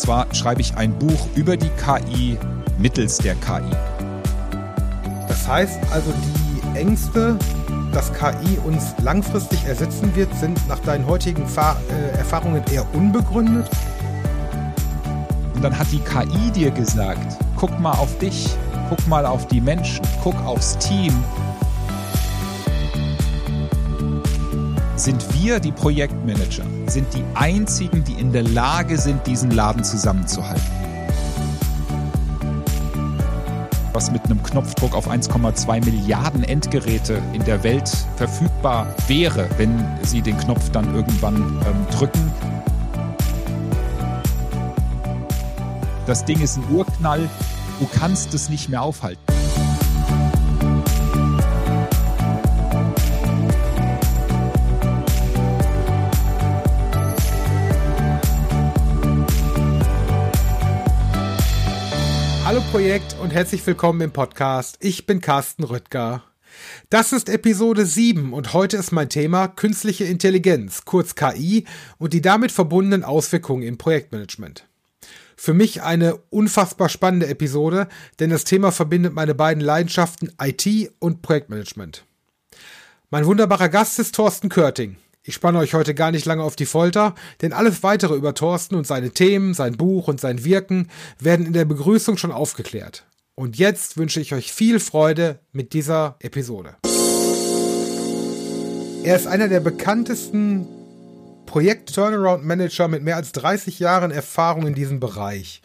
zwar schreibe ich ein Buch über die KI mittels der KI. Das heißt also, die Ängste, dass KI uns langfristig ersetzen wird, sind nach deinen heutigen äh, Erfahrungen eher unbegründet? Und dann hat die KI dir gesagt, guck mal auf dich, guck mal auf die Menschen, guck aufs Team. Sind wir, die Projektmanager, sind die einzigen, die in der Lage sind, diesen Laden zusammenzuhalten. Was mit einem Knopfdruck auf 1,2 Milliarden Endgeräte in der Welt verfügbar wäre, wenn sie den Knopf dann irgendwann ähm, drücken, Das Ding ist ein Urknall. Du kannst es nicht mehr aufhalten. Hallo Projekt und herzlich willkommen im Podcast. Ich bin Carsten Rüttger. Das ist Episode 7 und heute ist mein Thema künstliche Intelligenz, kurz KI und die damit verbundenen Auswirkungen im Projektmanagement. Für mich eine unfassbar spannende Episode, denn das Thema verbindet meine beiden Leidenschaften IT und Projektmanagement. Mein wunderbarer Gast ist Thorsten Körting. Ich spanne euch heute gar nicht lange auf die Folter, denn alles weitere über Thorsten und seine Themen, sein Buch und sein Wirken werden in der Begrüßung schon aufgeklärt. Und jetzt wünsche ich euch viel Freude mit dieser Episode. Er ist einer der bekanntesten Projekt-Turnaround-Manager mit mehr als 30 Jahren Erfahrung in diesem Bereich.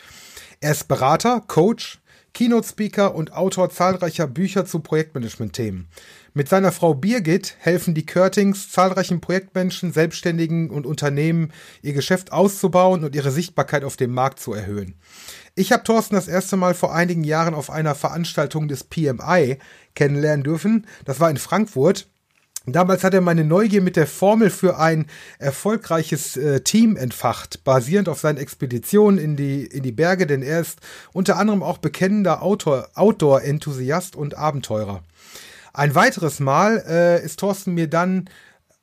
Er ist Berater, Coach, Keynote-Speaker und Autor zahlreicher Bücher zu Projektmanagement-Themen. Mit seiner Frau Birgit helfen die Curtings zahlreichen Projektmenschen, Selbstständigen und Unternehmen, ihr Geschäft auszubauen und ihre Sichtbarkeit auf dem Markt zu erhöhen. Ich habe Thorsten das erste Mal vor einigen Jahren auf einer Veranstaltung des PMI kennenlernen dürfen. Das war in Frankfurt. Damals hat er meine Neugier mit der Formel für ein erfolgreiches äh, Team entfacht, basierend auf seinen Expeditionen in die, in die Berge, denn er ist unter anderem auch bekennender Outdoor-Enthusiast und Abenteurer. Ein weiteres Mal äh, ist Thorsten mir dann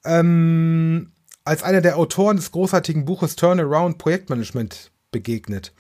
ähm, als einer der Autoren des großartigen Buches Turnaround Projektmanagement begegnet.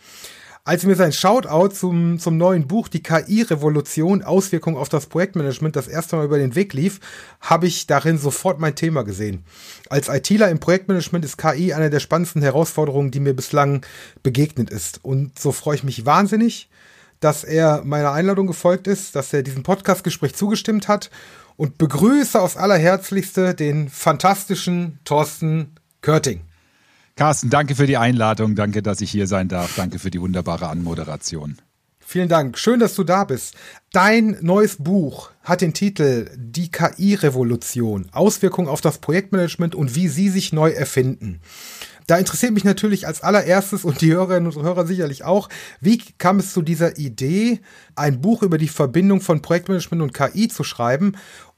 Als mir sein Shoutout zum, zum neuen Buch Die KI-Revolution, Auswirkungen auf das Projektmanagement das erste Mal über den Weg lief, habe ich darin sofort mein Thema gesehen. Als ITler im Projektmanagement ist KI eine der spannendsten Herausforderungen, die mir bislang begegnet ist. Und so freue ich mich wahnsinnig, dass er meiner Einladung gefolgt ist, dass er diesem Podcastgespräch zugestimmt hat und begrüße aufs allerherzlichste den fantastischen Thorsten Körting. Carsten, danke für die Einladung. Danke, dass ich hier sein darf. Danke für die wunderbare Anmoderation. Vielen Dank. Schön, dass du da bist. Dein neues Buch hat den Titel Die KI-Revolution. Auswirkungen auf das Projektmanagement und wie sie sich neu erfinden. Da interessiert mich natürlich als allererstes und die Hörerinnen und Hörer sicherlich auch, wie kam es zu dieser Idee, ein Buch über die Verbindung von Projektmanagement und KI zu schreiben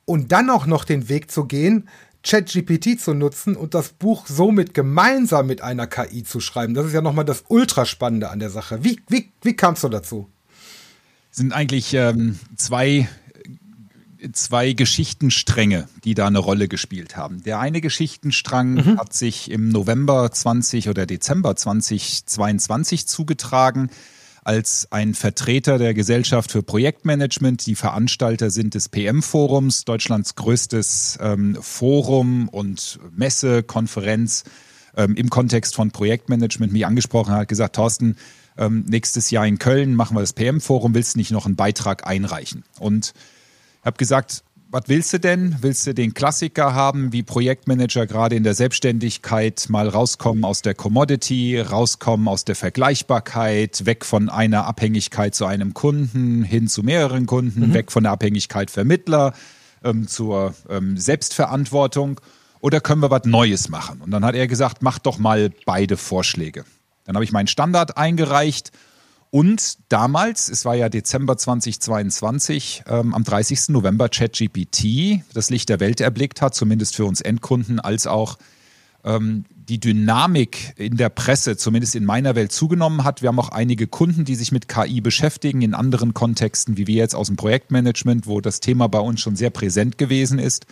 und dann auch noch den Weg zu gehen, ChatGPT zu nutzen und das Buch somit gemeinsam mit einer KI zu schreiben. Das ist ja nochmal das Ultraspannende an der Sache. Wie, wie, wie kamst du dazu? Sind eigentlich ähm, zwei, zwei Geschichtenstränge, die da eine Rolle gespielt haben. Der eine Geschichtenstrang mhm. hat sich im November 20 oder Dezember 2022 zugetragen als ein Vertreter der Gesellschaft für Projektmanagement. Die Veranstalter sind des PM-Forums, Deutschlands größtes ähm, Forum und Messe, Konferenz ähm, im Kontext von Projektmanagement mich angesprochen hat, gesagt, Thorsten, ähm, nächstes Jahr in Köln machen wir das PM-Forum, willst du nicht noch einen Beitrag einreichen? Und ich habe gesagt, was willst du denn? Willst du den Klassiker haben, wie Projektmanager gerade in der Selbstständigkeit mal rauskommen aus der Commodity, rauskommen aus der Vergleichbarkeit, weg von einer Abhängigkeit zu einem Kunden hin zu mehreren Kunden, mhm. weg von der Abhängigkeit Vermittler ähm, zur ähm, Selbstverantwortung? Oder können wir was Neues machen? Und dann hat er gesagt, mach doch mal beide Vorschläge. Dann habe ich meinen Standard eingereicht und damals, es war ja Dezember 2022, ähm, am 30. November ChatGPT das Licht der Welt erblickt hat, zumindest für uns Endkunden, als auch ähm, die Dynamik in der Presse, zumindest in meiner Welt, zugenommen hat. Wir haben auch einige Kunden, die sich mit KI beschäftigen, in anderen Kontexten, wie wir jetzt aus dem Projektmanagement, wo das Thema bei uns schon sehr präsent gewesen ist.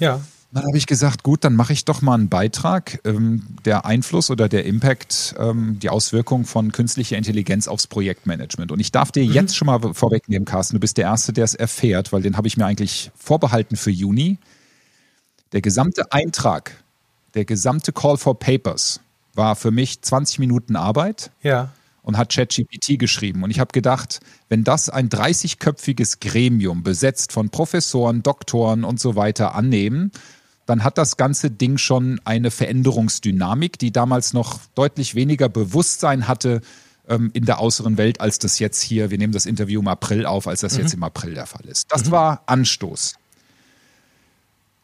Ja. Dann habe ich gesagt, gut, dann mache ich doch mal einen Beitrag. Ähm, der Einfluss oder der Impact, ähm, die Auswirkung von künstlicher Intelligenz aufs Projektmanagement. Und ich darf dir mhm. jetzt schon mal vorwegnehmen, Carsten, du bist der Erste, der es erfährt, weil den habe ich mir eigentlich vorbehalten für Juni. Der gesamte Eintrag, der gesamte Call for Papers war für mich 20 Minuten Arbeit. Ja und hat ChatGPT geschrieben. Und ich habe gedacht, wenn das ein 30-köpfiges Gremium besetzt von Professoren, Doktoren und so weiter annehmen, dann hat das ganze Ding schon eine Veränderungsdynamik, die damals noch deutlich weniger Bewusstsein hatte ähm, in der äußeren Welt, als das jetzt hier, wir nehmen das Interview im April auf, als das mhm. jetzt im April der Fall ist. Das mhm. war Anstoß.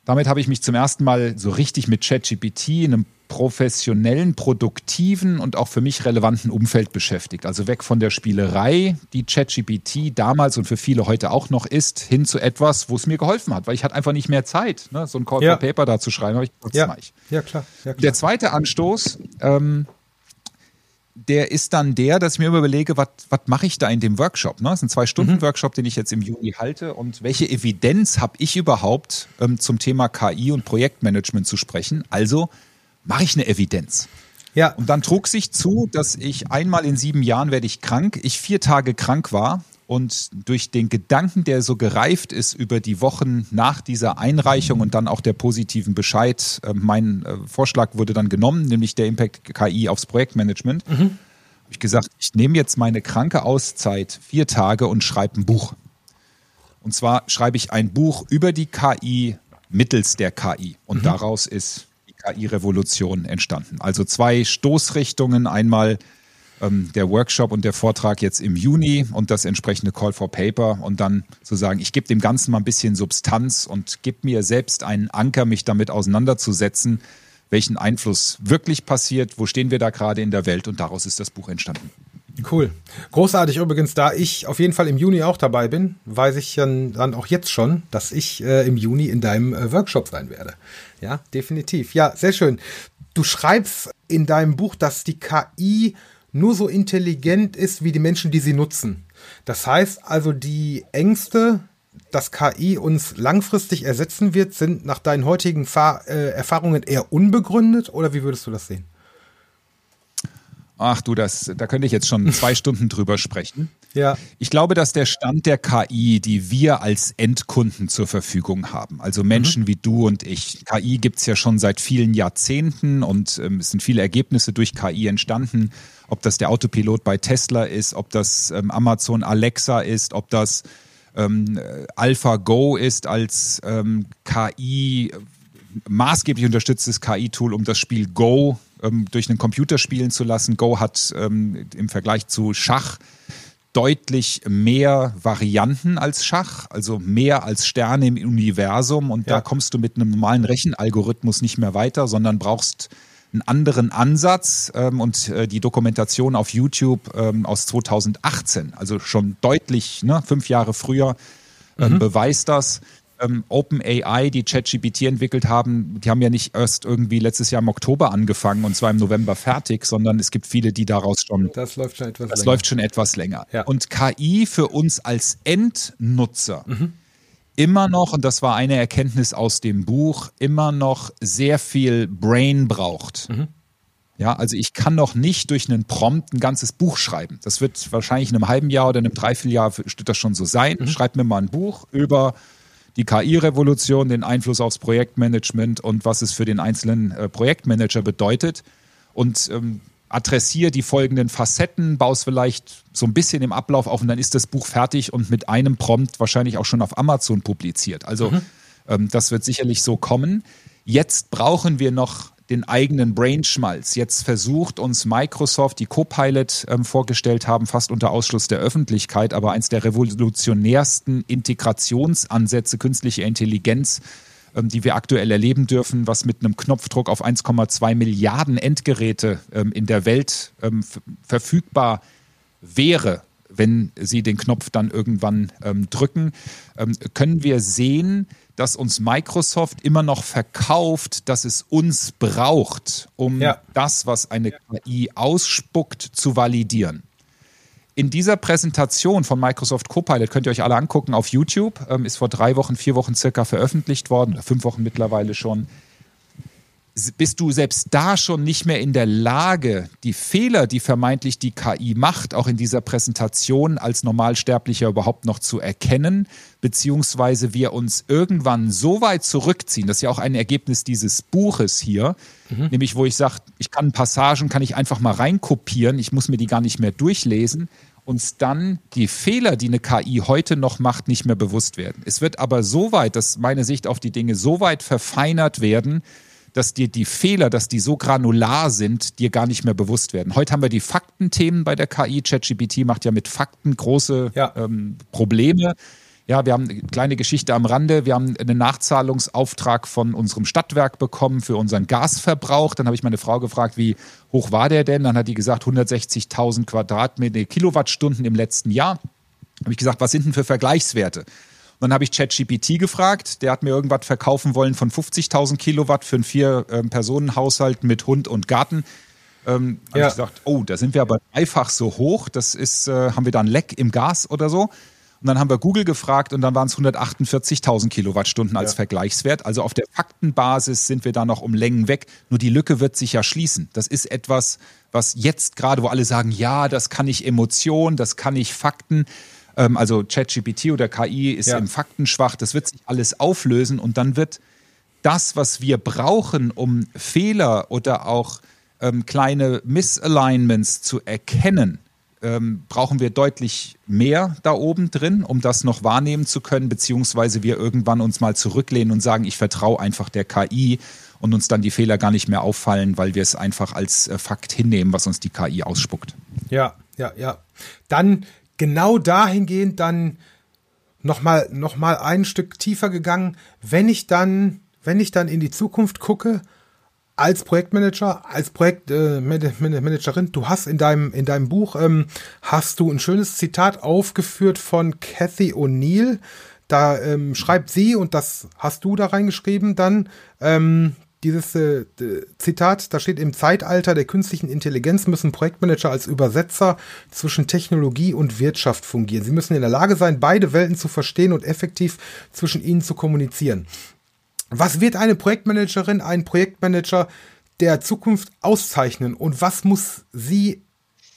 Damit habe ich mich zum ersten Mal so richtig mit ChatGPT in einem professionellen, produktiven und auch für mich relevanten Umfeld beschäftigt. Also weg von der Spielerei, die ChatGPT damals und für viele heute auch noch ist, hin zu etwas, wo es mir geholfen hat, weil ich hatte einfach nicht mehr Zeit, ne? so ein Call ja. for Paper da zu schreiben. Ich, ja. ja, klar. ja, klar. Der zweite Anstoß, ähm, der ist dann der, dass ich mir überlege, was mache ich da in dem Workshop? Ne? Das ist ein Zwei-Stunden-Workshop, den ich jetzt im Juni halte. Und welche Evidenz habe ich überhaupt ähm, zum Thema KI und Projektmanagement zu sprechen? Also mache ich eine Evidenz. Ja. Und dann trug sich zu, dass ich einmal in sieben Jahren werde ich krank, ich vier Tage krank war und durch den Gedanken, der so gereift ist über die Wochen nach dieser Einreichung und dann auch der positiven Bescheid, äh, mein äh, Vorschlag wurde dann genommen, nämlich der Impact KI aufs Projektmanagement. Mhm. Habe ich gesagt, ich nehme jetzt meine kranke Auszeit vier Tage und schreibe ein Buch. Und zwar schreibe ich ein Buch über die KI mittels der KI. Und mhm. daraus ist KI-Revolution entstanden. Also zwei Stoßrichtungen, einmal ähm, der Workshop und der Vortrag jetzt im Juni und das entsprechende Call for Paper und dann zu sagen, ich gebe dem Ganzen mal ein bisschen Substanz und gebe mir selbst einen Anker, mich damit auseinanderzusetzen, welchen Einfluss wirklich passiert, wo stehen wir da gerade in der Welt und daraus ist das Buch entstanden. Cool. Großartig übrigens, da ich auf jeden Fall im Juni auch dabei bin, weiß ich dann auch jetzt schon, dass ich äh, im Juni in deinem äh, Workshop sein werde. Ja, definitiv. Ja, sehr schön. Du schreibst in deinem Buch, dass die KI nur so intelligent ist wie die Menschen, die sie nutzen. Das heißt also, die Ängste, dass KI uns langfristig ersetzen wird, sind nach deinen heutigen Fahr äh, Erfahrungen eher unbegründet oder wie würdest du das sehen? Ach du, das, da könnte ich jetzt schon zwei Stunden drüber sprechen. Ja. Ich glaube, dass der Stand der KI, die wir als Endkunden zur Verfügung haben, also Menschen mhm. wie du und ich, KI gibt's ja schon seit vielen Jahrzehnten und ähm, es sind viele Ergebnisse durch KI entstanden, ob das der Autopilot bei Tesla ist, ob das ähm, Amazon Alexa ist, ob das ähm, AlphaGo ist als ähm, KI maßgeblich unterstütztes KI-Tool, um das Spiel Go ähm, durch einen Computer spielen zu lassen. Go hat ähm, im Vergleich zu Schach deutlich mehr Varianten als Schach, also mehr als Sterne im Universum. Und ja. da kommst du mit einem normalen Rechenalgorithmus nicht mehr weiter, sondern brauchst einen anderen Ansatz. Ähm, und äh, die Dokumentation auf YouTube ähm, aus 2018, also schon deutlich, ne, fünf Jahre früher, ähm, mhm. beweist das ähm, OpenAI, die ChatGPT entwickelt haben, die haben ja nicht erst irgendwie letztes Jahr im Oktober angefangen und zwar im November fertig, sondern es gibt viele, die daraus schon. Das läuft schon etwas das länger. läuft schon etwas länger. Ja. Und KI für uns als Endnutzer mhm. Immer noch, und das war eine Erkenntnis aus dem Buch, immer noch sehr viel Brain braucht. Mhm. Ja, also ich kann noch nicht durch einen Prompt ein ganzes Buch schreiben. Das wird wahrscheinlich in einem halben Jahr oder in einem Dreivierteljahr wird das schon so sein. Mhm. Schreibt mir mal ein Buch über die KI-Revolution, den Einfluss aufs Projektmanagement und was es für den einzelnen äh, Projektmanager bedeutet. Und ähm, adressiere die folgenden Facetten, baue es vielleicht so ein bisschen im Ablauf auf und dann ist das Buch fertig und mit einem Prompt wahrscheinlich auch schon auf Amazon publiziert. Also mhm. ähm, das wird sicherlich so kommen. Jetzt brauchen wir noch den eigenen Brainschmalz. Jetzt versucht uns Microsoft, die Copilot ähm, vorgestellt haben, fast unter Ausschluss der Öffentlichkeit, aber eins der revolutionärsten Integrationsansätze künstlicher Intelligenz, ähm, die wir aktuell erleben dürfen, was mit einem Knopfdruck auf 1,2 Milliarden Endgeräte ähm, in der Welt ähm, verfügbar wäre, wenn sie den Knopf dann irgendwann ähm, drücken, ähm, können wir sehen, dass uns Microsoft immer noch verkauft, dass es uns braucht, um ja. das, was eine KI ausspuckt, zu validieren. In dieser Präsentation von Microsoft Copilot könnt ihr euch alle angucken auf YouTube, ähm, ist vor drei Wochen, vier Wochen circa veröffentlicht worden, fünf Wochen mittlerweile schon bist du selbst da schon nicht mehr in der Lage, die Fehler, die vermeintlich die KI macht, auch in dieser Präsentation als Normalsterblicher überhaupt noch zu erkennen, beziehungsweise wir uns irgendwann so weit zurückziehen, das ist ja auch ein Ergebnis dieses Buches hier, mhm. nämlich wo ich sage, ich kann Passagen, kann ich einfach mal reinkopieren, ich muss mir die gar nicht mehr durchlesen, uns dann die Fehler, die eine KI heute noch macht, nicht mehr bewusst werden. Es wird aber so weit, dass meine Sicht auf die Dinge so weit verfeinert werden, dass dir die Fehler, dass die so granular sind, dir gar nicht mehr bewusst werden. Heute haben wir die Faktenthemen bei der KI. ChatGPT macht ja mit Fakten große ja. ähm, Probleme. Ja, wir haben eine kleine Geschichte am Rande. Wir haben einen Nachzahlungsauftrag von unserem Stadtwerk bekommen für unseren Gasverbrauch. Dann habe ich meine Frau gefragt, wie hoch war der denn? Dann hat die gesagt 160.000 Quadratmeter Kilowattstunden im letzten Jahr. Habe ich gesagt, was sind denn für Vergleichswerte? Und dann habe ich ChatGPT gefragt, der hat mir irgendwas verkaufen wollen von 50.000 Kilowatt für einen Vier-Personen-Haushalt mit Hund und Garten. Ähm, ja. habe ich gesagt, oh, da sind wir aber dreifach so hoch, das ist, äh, haben wir da ein Leck im Gas oder so? Und dann haben wir Google gefragt und dann waren es 148.000 Kilowattstunden als ja. Vergleichswert. Also auf der Faktenbasis sind wir da noch um Längen weg. Nur die Lücke wird sich ja schließen. Das ist etwas, was jetzt gerade, wo alle sagen, ja, das kann ich Emotion, das kann ich Fakten. Ähm, also ChatGPT oder KI ist ja. im Faktenschwach, das wird sich alles auflösen und dann wird das, was wir brauchen, um Fehler oder auch ähm, kleine Misalignments zu erkennen, ähm, brauchen wir deutlich mehr da oben drin, um das noch wahrnehmen zu können, beziehungsweise wir irgendwann uns mal zurücklehnen und sagen, ich vertraue einfach der KI und uns dann die Fehler gar nicht mehr auffallen, weil wir es einfach als äh, Fakt hinnehmen, was uns die KI ausspuckt. Ja, ja, ja. Dann genau dahingehend dann nochmal noch mal ein Stück tiefer gegangen, wenn ich dann, wenn ich dann in die Zukunft gucke, als Projektmanager, als Projektmanagerin, äh, du hast in deinem, in deinem Buch, ähm, hast du ein schönes Zitat aufgeführt von Cathy O'Neill. Da ähm, schreibt sie, und das hast du da reingeschrieben dann, ähm, dieses äh, Zitat, da steht im Zeitalter der künstlichen Intelligenz müssen Projektmanager als Übersetzer zwischen Technologie und Wirtschaft fungieren. Sie müssen in der Lage sein, beide Welten zu verstehen und effektiv zwischen ihnen zu kommunizieren. Was wird eine Projektmanagerin, ein Projektmanager der Zukunft auszeichnen und was muss sie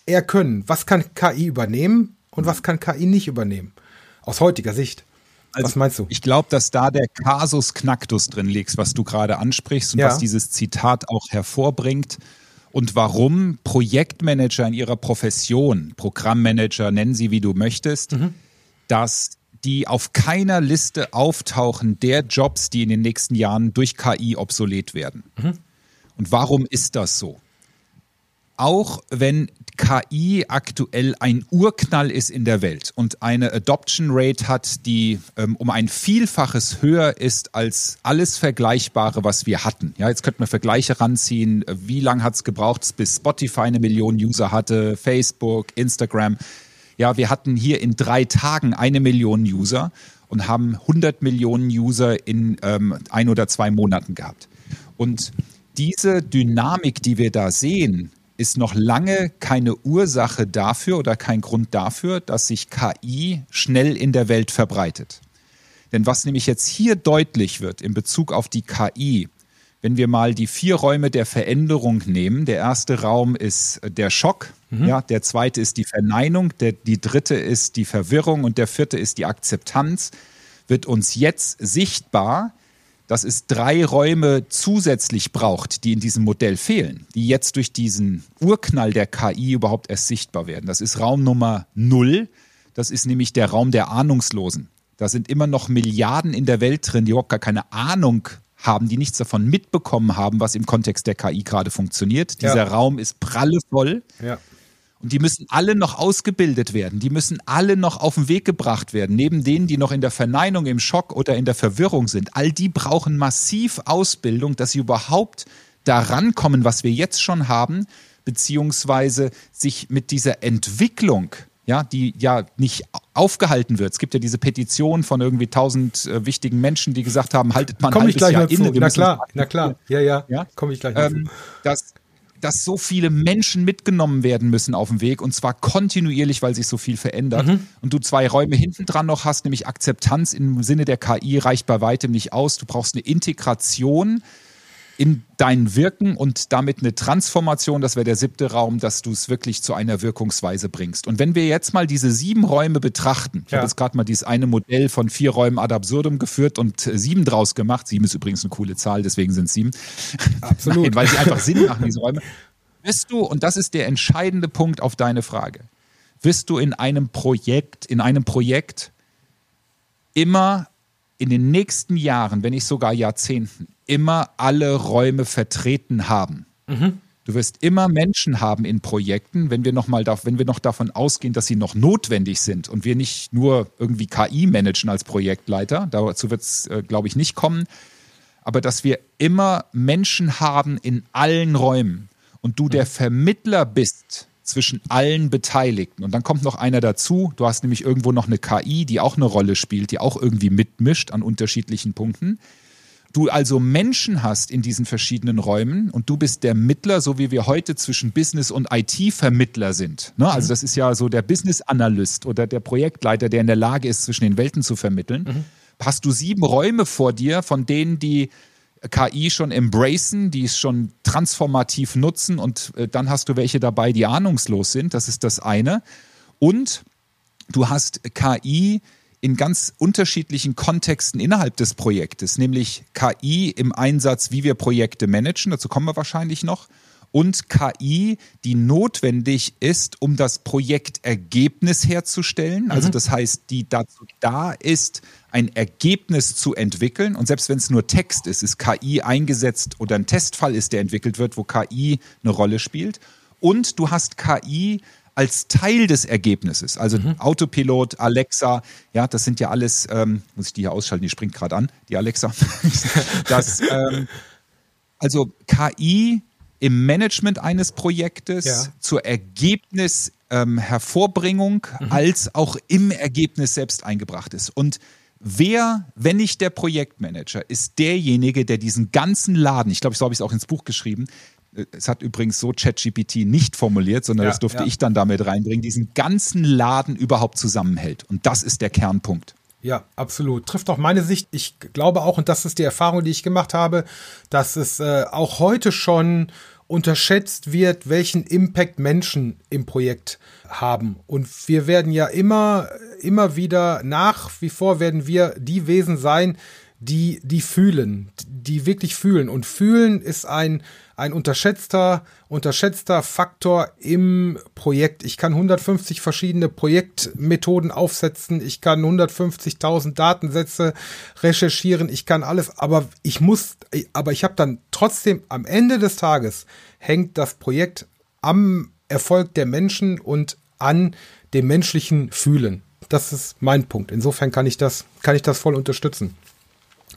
eher können? Was kann KI übernehmen und was kann KI nicht übernehmen? Aus heutiger Sicht. Also, was meinst du? Ich glaube, dass da der Kasus Knacktus drin liegt, was du gerade ansprichst und ja. was dieses Zitat auch hervorbringt und warum Projektmanager in ihrer Profession, Programmmanager, nennen sie wie du möchtest, mhm. dass die auf keiner Liste auftauchen der Jobs, die in den nächsten Jahren durch KI obsolet werden. Mhm. Und warum ist das so? Auch wenn KI aktuell ein Urknall ist in der Welt und eine Adoption Rate hat, die ähm, um ein Vielfaches höher ist als alles Vergleichbare, was wir hatten. Ja, jetzt könnten wir Vergleiche ranziehen. Wie lange hat es gebraucht, bis Spotify eine Million User hatte, Facebook, Instagram? Ja, wir hatten hier in drei Tagen eine Million User und haben 100 Millionen User in ähm, ein oder zwei Monaten gehabt. Und diese Dynamik, die wir da sehen, ist noch lange keine Ursache dafür oder kein Grund dafür, dass sich KI schnell in der Welt verbreitet. Denn was nämlich jetzt hier deutlich wird in Bezug auf die KI, wenn wir mal die vier Räume der Veränderung nehmen, der erste Raum ist der Schock, mhm. ja, der zweite ist die Verneinung, der, die dritte ist die Verwirrung und der vierte ist die Akzeptanz, wird uns jetzt sichtbar, dass es drei Räume zusätzlich braucht, die in diesem Modell fehlen, die jetzt durch diesen Urknall der KI überhaupt erst sichtbar werden. Das ist Raum Nummer null. Das ist nämlich der Raum der Ahnungslosen. Da sind immer noch Milliarden in der Welt drin, die überhaupt gar keine Ahnung haben, die nichts davon mitbekommen haben, was im Kontext der KI gerade funktioniert. Dieser ja. Raum ist prallevoll. Ja. Und die müssen alle noch ausgebildet werden. Die müssen alle noch auf den Weg gebracht werden. Neben denen, die noch in der Verneinung, im Schock oder in der Verwirrung sind. All die brauchen massiv Ausbildung, dass sie überhaupt daran kommen, was wir jetzt schon haben, beziehungsweise sich mit dieser Entwicklung ja, die ja nicht aufgehalten wird. Es gibt ja diese Petition von irgendwie tausend äh, wichtigen Menschen, die gesagt haben, haltet man Komm ich gleich Jahr inne. Na klar, na klar, ja, ja, ja? komme ich gleich ähm, dass dass so viele Menschen mitgenommen werden müssen auf dem Weg und zwar kontinuierlich, weil sich so viel verändert. Mhm. Und du zwei Räume hinten dran noch hast, nämlich Akzeptanz im Sinne der KI reicht bei weitem nicht aus. Du brauchst eine Integration in dein Wirken und damit eine Transformation, das wäre der siebte Raum, dass du es wirklich zu einer Wirkungsweise bringst. Und wenn wir jetzt mal diese sieben Räume betrachten, ich ja. habe jetzt gerade mal dieses eine Modell von vier Räumen ad absurdum geführt und sieben draus gemacht. Sieben ist übrigens eine coole Zahl, deswegen sind es sieben. Absolut. Nein, weil sie einfach Sinn machen, diese Räume. Wirst du, und das ist der entscheidende Punkt auf deine Frage, wirst du in einem Projekt, in einem Projekt immer in den nächsten Jahren, wenn nicht sogar Jahrzehnten, immer alle Räume vertreten haben. Mhm. Du wirst immer Menschen haben in Projekten, wenn wir noch mal wenn wir noch davon ausgehen, dass sie noch notwendig sind und wir nicht nur irgendwie KI managen als Projektleiter, dazu wird es, äh, glaube ich, nicht kommen, aber dass wir immer Menschen haben in allen Räumen und du der mhm. Vermittler bist zwischen allen Beteiligten. Und dann kommt noch einer dazu. Du hast nämlich irgendwo noch eine KI, die auch eine Rolle spielt, die auch irgendwie mitmischt an unterschiedlichen Punkten du also Menschen hast in diesen verschiedenen Räumen und du bist der Mittler, so wie wir heute zwischen Business und IT-Vermittler sind. Ne? Also mhm. das ist ja so der Business-Analyst oder der Projektleiter, der in der Lage ist, zwischen den Welten zu vermitteln. Mhm. Hast du sieben Räume vor dir, von denen die KI schon embracen, die es schon transformativ nutzen und äh, dann hast du welche dabei, die ahnungslos sind. Das ist das eine. Und du hast KI, in ganz unterschiedlichen Kontexten innerhalb des Projektes, nämlich KI im Einsatz, wie wir Projekte managen, dazu kommen wir wahrscheinlich noch, und KI, die notwendig ist, um das Projektergebnis herzustellen. Also mhm. das heißt, die dazu da ist, ein Ergebnis zu entwickeln. Und selbst wenn es nur Text ist, ist KI eingesetzt oder ein Testfall ist, der entwickelt wird, wo KI eine Rolle spielt. Und du hast KI als Teil des Ergebnisses. Also mhm. Autopilot, Alexa, ja, das sind ja alles, ähm, muss ich die hier ausschalten, die springt gerade an, die Alexa. das, ähm, also KI im Management eines Projektes ja. zur Ergebnishervorbringung ähm, mhm. als auch im Ergebnis selbst eingebracht ist. Und Wer, wenn nicht der Projektmanager, ist derjenige, der diesen ganzen Laden, ich glaube, so habe ich es auch ins Buch geschrieben, es hat übrigens so ChatGPT nicht formuliert, sondern ja, das durfte ja. ich dann damit reinbringen, diesen ganzen Laden überhaupt zusammenhält. Und das ist der Kernpunkt. Ja, absolut. Trifft auch meine Sicht. Ich glaube auch, und das ist die Erfahrung, die ich gemacht habe, dass es äh, auch heute schon unterschätzt wird, welchen Impact Menschen im Projekt haben. Und wir werden ja immer, immer wieder nach wie vor werden wir die Wesen sein, die, die fühlen, die wirklich fühlen. Und fühlen ist ein, ein unterschätzter, unterschätzter Faktor im Projekt. Ich kann 150 verschiedene Projektmethoden aufsetzen. Ich kann 150.000 Datensätze recherchieren. Ich kann alles, aber ich muss, aber ich habe dann trotzdem am Ende des Tages hängt das Projekt am Erfolg der Menschen und an dem menschlichen Fühlen. Das ist mein Punkt. Insofern kann ich das, kann ich das voll unterstützen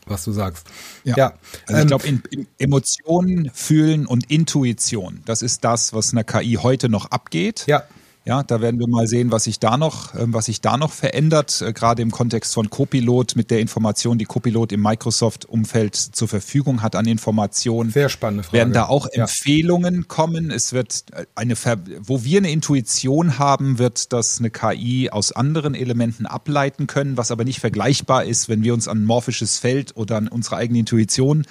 was du sagst. Ja. ja. Also ich ähm, glaube, Emotionen, Fühlen und Intuition, das ist das, was einer KI heute noch abgeht. Ja. Ja, da werden wir mal sehen, was sich da noch, ähm, was sich da noch verändert, äh, gerade im Kontext von Copilot mit der Information, die Copilot im Microsoft-Umfeld zur Verfügung hat an Informationen. Sehr spannende Frage. Werden da auch ja. Empfehlungen kommen? Es wird äh, eine, Ver wo wir eine Intuition haben, wird das eine KI aus anderen Elementen ableiten können, was aber nicht vergleichbar ist, wenn wir uns an ein morphisches Feld oder an unsere eigene Intuition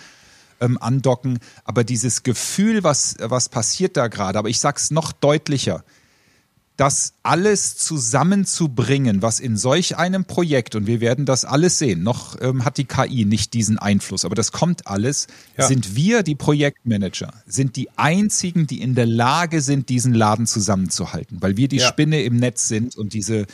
ähm, andocken. Aber dieses Gefühl, was, was passiert da gerade, aber ich sag's noch deutlicher, das alles zusammenzubringen, was in solch einem Projekt, und wir werden das alles sehen, noch ähm, hat die KI nicht diesen Einfluss, aber das kommt alles, ja. sind wir, die Projektmanager, sind die einzigen, die in der Lage sind, diesen Laden zusammenzuhalten, weil wir die ja. Spinne im Netz sind und diese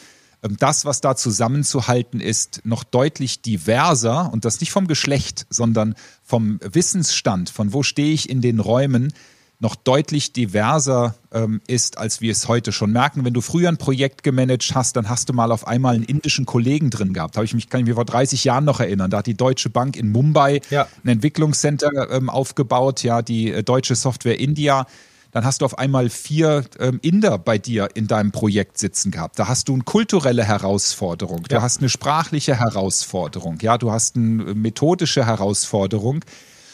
ähm, das, was da zusammenzuhalten ist, noch deutlich diverser und das nicht vom Geschlecht, sondern vom Wissensstand, von wo stehe ich in den Räumen, noch deutlich diverser ähm, ist, als wir es heute schon merken. Wenn du früher ein Projekt gemanagt hast, dann hast du mal auf einmal einen indischen Kollegen drin gehabt. Habe ich mich, kann ich mich vor 30 Jahren noch erinnern. Da hat die Deutsche Bank in Mumbai ja. ein Entwicklungscenter ähm, aufgebaut, ja, die äh, deutsche Software India. Dann hast du auf einmal vier ähm, Inder bei dir in deinem Projekt sitzen gehabt. Da hast du eine kulturelle Herausforderung, du ja. hast eine sprachliche Herausforderung, ja, du hast eine methodische Herausforderung.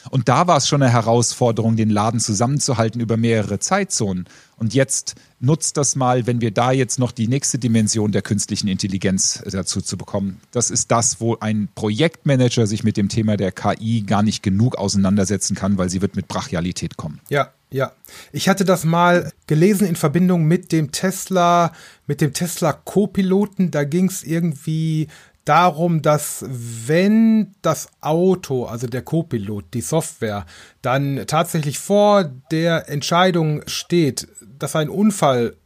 Und da war es schon eine Herausforderung, den Laden zusammenzuhalten über mehrere Zeitzonen. Und jetzt nutzt das mal, wenn wir da jetzt noch die nächste Dimension der künstlichen Intelligenz dazu zu bekommen. Das ist das, wo ein Projektmanager sich mit dem Thema der KI gar nicht genug auseinandersetzen kann, weil sie wird mit Brachialität kommen. Ja, ja. Ich hatte das mal gelesen in Verbindung mit dem Tesla, mit dem Tesla Co-Piloten. Da ging es irgendwie darum, dass wenn das Auto, also der Co-Pilot, die Software, dann tatsächlich vor der Entscheidung steht, dass ein Unfall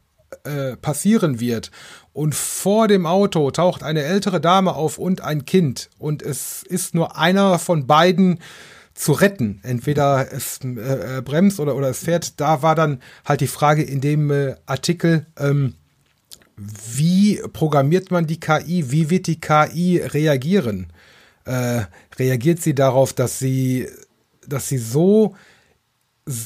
äh, passieren wird und vor dem Auto taucht eine ältere Dame auf und ein Kind und es ist nur einer von beiden zu retten. Entweder es äh, bremst oder, oder es fährt. Da war dann halt die Frage in dem äh, Artikel, ähm, wie programmiert man die KI? Wie wird die KI reagieren? Äh, reagiert sie darauf, dass sie, dass sie so,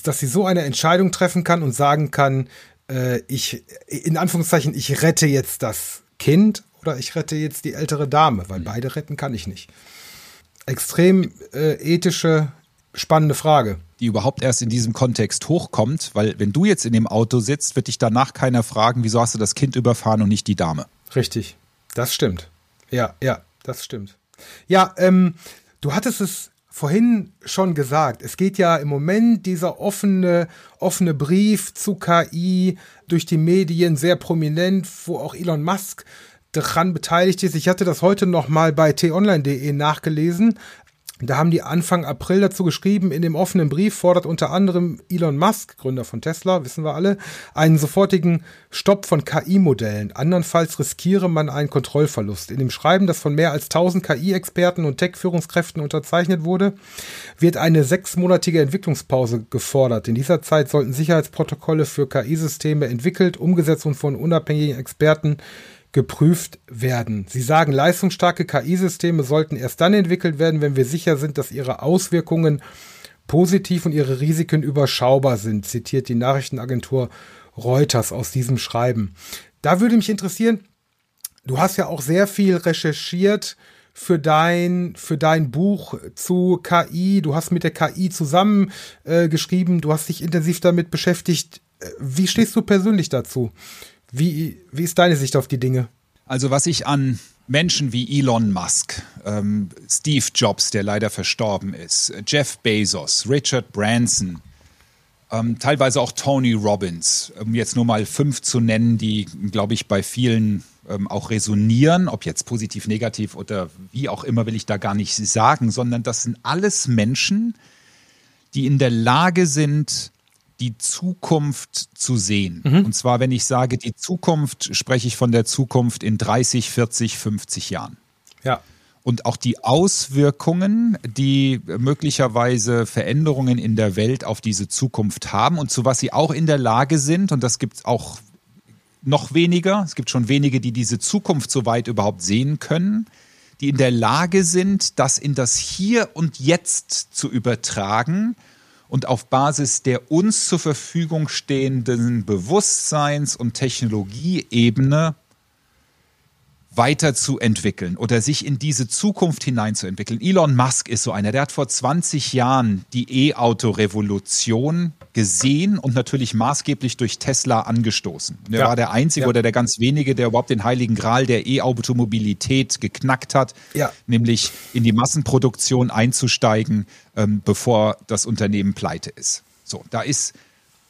dass sie so eine Entscheidung treffen kann und sagen kann, äh, ich, in Anführungszeichen, ich rette jetzt das Kind oder ich rette jetzt die ältere Dame, weil beide retten kann ich nicht. Extrem äh, ethische, spannende Frage die überhaupt erst in diesem Kontext hochkommt, weil wenn du jetzt in dem Auto sitzt, wird dich danach keiner fragen, wieso hast du das Kind überfahren und nicht die Dame. Richtig, das stimmt. Ja, ja, das stimmt. Ja, ähm, du hattest es vorhin schon gesagt. Es geht ja im Moment dieser offene, offene Brief zu KI durch die Medien sehr prominent, wo auch Elon Musk dran beteiligt ist. Ich hatte das heute noch mal bei t-online.de nachgelesen. Da haben die Anfang April dazu geschrieben, in dem offenen Brief fordert unter anderem Elon Musk, Gründer von Tesla, wissen wir alle, einen sofortigen Stopp von KI-Modellen. Andernfalls riskiere man einen Kontrollverlust. In dem Schreiben, das von mehr als 1000 KI-Experten und Tech-Führungskräften unterzeichnet wurde, wird eine sechsmonatige Entwicklungspause gefordert. In dieser Zeit sollten Sicherheitsprotokolle für KI-Systeme entwickelt, umgesetzt und von unabhängigen Experten geprüft werden. Sie sagen, leistungsstarke KI-Systeme sollten erst dann entwickelt werden, wenn wir sicher sind, dass ihre Auswirkungen positiv und ihre Risiken überschaubar sind, zitiert die Nachrichtenagentur Reuters aus diesem Schreiben. Da würde mich interessieren, du hast ja auch sehr viel recherchiert für dein, für dein Buch zu KI. Du hast mit der KI zusammen äh, geschrieben, du hast dich intensiv damit beschäftigt. Äh, wie stehst du persönlich dazu? Wie, wie ist deine Sicht auf die Dinge? Also was ich an Menschen wie Elon Musk, ähm, Steve Jobs, der leider verstorben ist, Jeff Bezos, Richard Branson, ähm, teilweise auch Tony Robbins, um jetzt nur mal fünf zu nennen, die, glaube ich, bei vielen ähm, auch resonieren, ob jetzt positiv, negativ oder wie auch immer, will ich da gar nicht sagen, sondern das sind alles Menschen, die in der Lage sind, die Zukunft zu sehen. Mhm. Und zwar, wenn ich sage die Zukunft, spreche ich von der Zukunft in 30, 40, 50 Jahren. Ja. Und auch die Auswirkungen, die möglicherweise Veränderungen in der Welt auf diese Zukunft haben und zu was sie auch in der Lage sind, und das gibt es auch noch weniger, es gibt schon wenige, die diese Zukunft so weit überhaupt sehen können, die in der Lage sind, das in das Hier und Jetzt zu übertragen und auf Basis der uns zur Verfügung stehenden Bewusstseins- und Technologieebene weiterzuentwickeln oder sich in diese Zukunft hineinzuentwickeln. Elon Musk ist so einer, der hat vor 20 Jahren die E-Auto-Revolution gesehen und natürlich maßgeblich durch Tesla angestoßen. Er ja. war der Einzige ja. oder der ganz wenige, der überhaupt den heiligen Gral der E-Automobilität geknackt hat, ja. nämlich in die Massenproduktion einzusteigen, ähm, bevor das Unternehmen pleite ist. So, da ist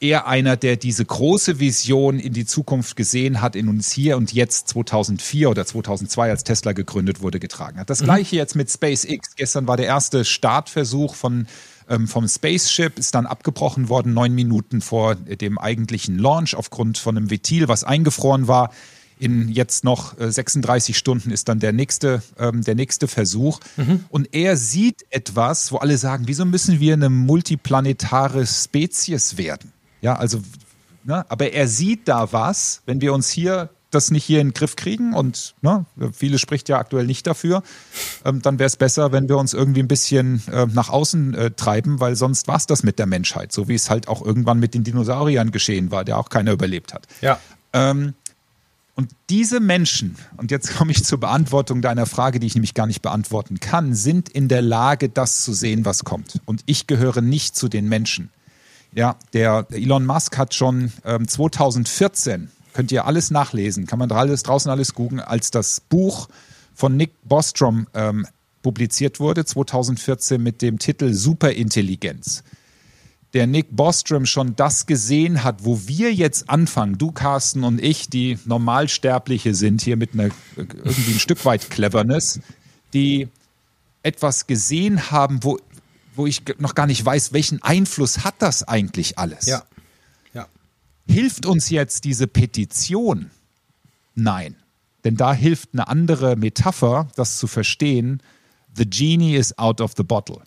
eher einer, der diese große Vision in die Zukunft gesehen hat, in uns hier und jetzt 2004 oder 2002, als Tesla gegründet wurde, getragen hat. Das mhm. gleiche jetzt mit SpaceX. Gestern war der erste Startversuch von ähm, vom Spaceship, ist dann abgebrochen worden, neun Minuten vor dem eigentlichen Launch aufgrund von einem Ventil, was eingefroren war. In jetzt noch 36 äh, Stunden ist dann der nächste, ähm, der nächste Versuch. Mhm. Und er sieht etwas, wo alle sagen, wieso müssen wir eine multiplanetare Spezies werden? Ja, also, ne, aber er sieht da was, wenn wir uns hier das nicht hier in den Griff kriegen und ne, viele spricht ja aktuell nicht dafür, ähm, dann wäre es besser, wenn wir uns irgendwie ein bisschen äh, nach außen äh, treiben, weil sonst war es das mit der Menschheit, so wie es halt auch irgendwann mit den Dinosauriern geschehen war, der auch keiner überlebt hat. Ja. Ähm, Und diese Menschen, und jetzt komme ich zur Beantwortung deiner Frage, die ich nämlich gar nicht beantworten kann, sind in der Lage, das zu sehen, was kommt. Und ich gehöre nicht zu den Menschen. Ja, der Elon Musk hat schon ähm, 2014, könnt ihr alles nachlesen, kann man alles, draußen alles googeln, als das Buch von Nick Bostrom ähm, publiziert wurde, 2014 mit dem Titel Superintelligenz. Der Nick Bostrom schon das gesehen hat, wo wir jetzt anfangen, du Carsten und ich, die Normalsterbliche sind, hier mit einer irgendwie ein Stück weit Cleverness, die etwas gesehen haben, wo, wo ich noch gar nicht weiß, welchen Einfluss hat das eigentlich alles? Ja. ja. Hilft uns jetzt diese Petition? Nein. Denn da hilft eine andere Metapher, das zu verstehen. The genie is out of the bottle.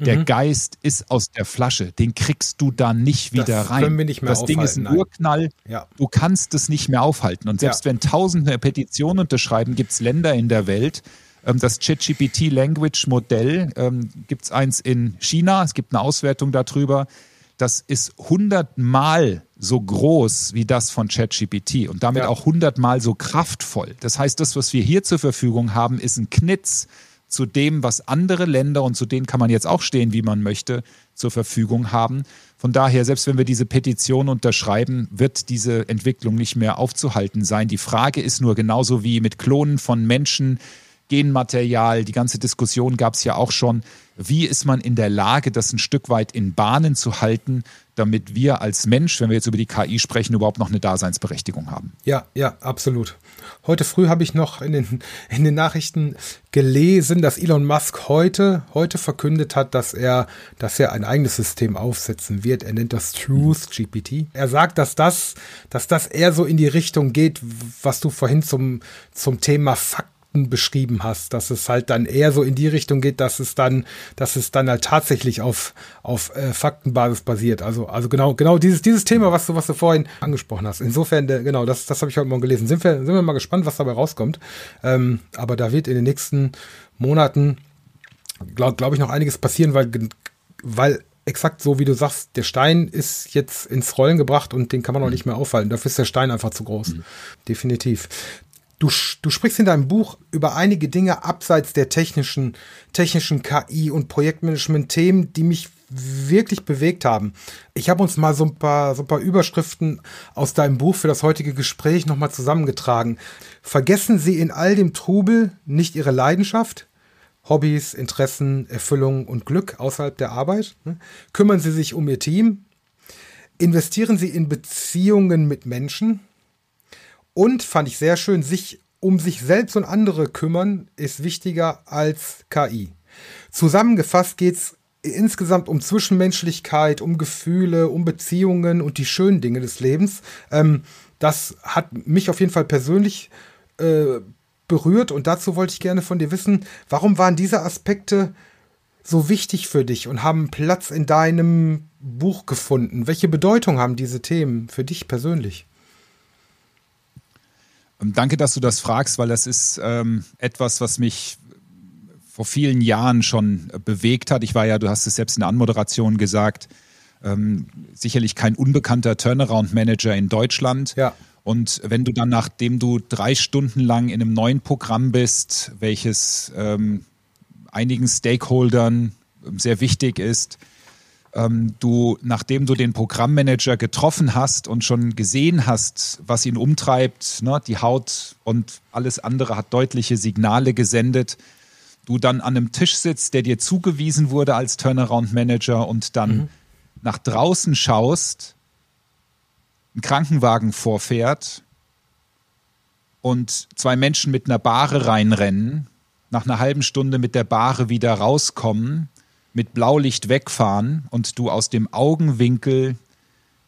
Der mhm. Geist ist aus der Flasche. Den kriegst du da nicht wieder das rein. Können wir nicht mehr das Ding ist ein Urknall. Ja. Du kannst es nicht mehr aufhalten. Und selbst ja. wenn Tausende Petitionen unterschreiben, gibt es Länder in der Welt. Ähm, das ChatGPT Language Modell ähm, gibt es eins in China. Es gibt eine Auswertung darüber. Das ist hundertmal so groß wie das von ChatGPT und damit ja. auch hundertmal so kraftvoll. Das heißt, das, was wir hier zur Verfügung haben, ist ein Knitz zu dem, was andere Länder, und zu denen kann man jetzt auch stehen, wie man möchte, zur Verfügung haben. Von daher, selbst wenn wir diese Petition unterschreiben, wird diese Entwicklung nicht mehr aufzuhalten sein. Die Frage ist nur genauso wie mit Klonen von Menschen, Genmaterial, die ganze Diskussion gab es ja auch schon. Wie ist man in der Lage, das ein Stück weit in Bahnen zu halten, damit wir als Mensch, wenn wir jetzt über die KI sprechen, überhaupt noch eine Daseinsberechtigung haben? Ja, ja, absolut. Heute früh habe ich noch in den, in den Nachrichten gelesen, dass Elon Musk heute, heute verkündet hat, dass er, dass er ein eigenes System aufsetzen wird. Er nennt das Truth GPT. Er sagt, dass das, dass das eher so in die Richtung geht, was du vorhin zum, zum Thema Fakten Fakten beschrieben hast, dass es halt dann eher so in die Richtung geht, dass es dann, dass es dann halt tatsächlich auf, auf äh, Faktenbasis basiert. Also, also genau, genau dieses, dieses Thema, was du, was du vorhin angesprochen hast. Insofern, der, genau, das, das habe ich heute Morgen gelesen. Sind wir, sind wir mal gespannt, was dabei rauskommt. Ähm, aber da wird in den nächsten Monaten, glaube glaub ich, noch einiges passieren, weil, weil exakt so wie du sagst, der Stein ist jetzt ins Rollen gebracht und den kann man auch nicht mehr aufhalten. Dafür ist der Stein einfach zu groß. Mhm. Definitiv. Du, du sprichst in deinem Buch über einige Dinge abseits der technischen, technischen KI und Projektmanagement-Themen, die mich wirklich bewegt haben. Ich habe uns mal so ein paar, so ein paar Überschriften aus deinem Buch für das heutige Gespräch nochmal zusammengetragen. Vergessen Sie in all dem Trubel nicht Ihre Leidenschaft, Hobbys, Interessen, Erfüllung und Glück außerhalb der Arbeit. Ne? Kümmern Sie sich um Ihr Team. Investieren Sie in Beziehungen mit Menschen. Und fand ich sehr schön, sich um sich selbst und andere kümmern, ist wichtiger als KI. Zusammengefasst geht es insgesamt um Zwischenmenschlichkeit, um Gefühle, um Beziehungen und die schönen Dinge des Lebens. Ähm, das hat mich auf jeden Fall persönlich äh, berührt und dazu wollte ich gerne von dir wissen, warum waren diese Aspekte so wichtig für dich und haben Platz in deinem Buch gefunden? Welche Bedeutung haben diese Themen für dich persönlich? Ähm, danke, dass du das fragst, weil das ist ähm, etwas, was mich vor vielen Jahren schon äh, bewegt hat. Ich war ja, du hast es selbst in der Anmoderation gesagt, ähm, sicherlich kein unbekannter Turnaround-Manager in Deutschland. Ja. Und wenn du dann, nachdem du drei Stunden lang in einem neuen Programm bist, welches ähm, einigen Stakeholdern ähm, sehr wichtig ist, ähm, du, nachdem du den Programmmanager getroffen hast und schon gesehen hast, was ihn umtreibt, ne, die Haut und alles andere hat deutliche Signale gesendet, du dann an einem Tisch sitzt, der dir zugewiesen wurde als Turnaround-Manager und dann mhm. nach draußen schaust, ein Krankenwagen vorfährt und zwei Menschen mit einer Bahre reinrennen, nach einer halben Stunde mit der Bahre wieder rauskommen mit Blaulicht wegfahren und du aus dem Augenwinkel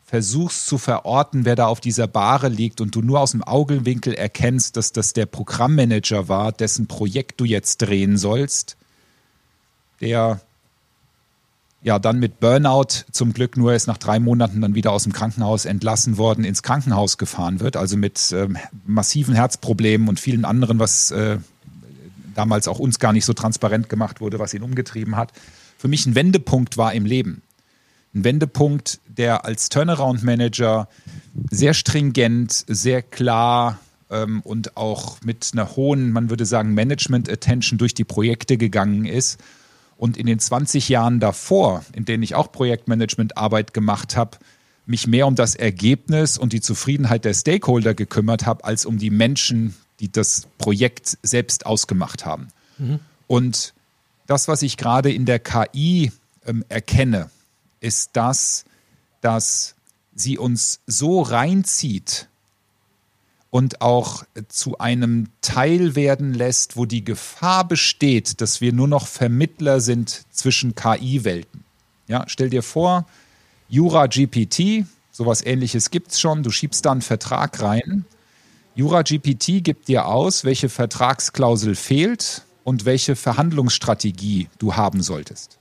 versuchst zu verorten, wer da auf dieser Bahre liegt und du nur aus dem Augenwinkel erkennst, dass das der Programmmanager war, dessen Projekt du jetzt drehen sollst, der ja dann mit Burnout zum Glück nur erst nach drei Monaten dann wieder aus dem Krankenhaus entlassen worden ins Krankenhaus gefahren wird, also mit ähm, massiven Herzproblemen und vielen anderen, was äh, damals auch uns gar nicht so transparent gemacht wurde, was ihn umgetrieben hat für mich ein Wendepunkt war im Leben. Ein Wendepunkt, der als Turnaround-Manager sehr stringent, sehr klar ähm, und auch mit einer hohen, man würde sagen, Management-Attention durch die Projekte gegangen ist. Und in den 20 Jahren davor, in denen ich auch Projektmanagement-Arbeit gemacht habe, mich mehr um das Ergebnis und die Zufriedenheit der Stakeholder gekümmert habe, als um die Menschen, die das Projekt selbst ausgemacht haben. Mhm. Und das, was ich gerade in der KI ähm, erkenne, ist das, dass sie uns so reinzieht und auch zu einem Teil werden lässt, wo die Gefahr besteht, dass wir nur noch Vermittler sind zwischen KI-Welten. Ja, stell dir vor, Jura GPT, sowas ähnliches gibt es schon, du schiebst da einen Vertrag rein. Jura GPT gibt dir aus, welche Vertragsklausel fehlt und welche Verhandlungsstrategie du haben solltest.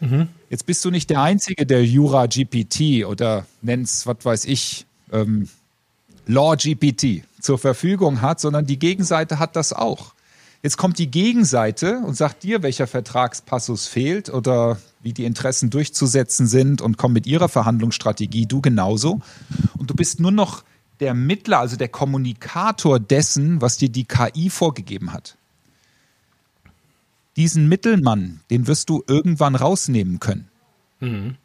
Mhm. Jetzt bist du nicht der Einzige, der Jura GPT oder nenn's, was weiß ich, ähm, Law GPT zur Verfügung hat, sondern die Gegenseite hat das auch. Jetzt kommt die Gegenseite und sagt dir, welcher Vertragspassus fehlt oder wie die Interessen durchzusetzen sind und kommt mit ihrer Verhandlungsstrategie, du genauso. Und du bist nur noch der Mittler, also der Kommunikator dessen, was dir die KI vorgegeben hat diesen Mittelmann, den wirst du irgendwann rausnehmen können. Mhm.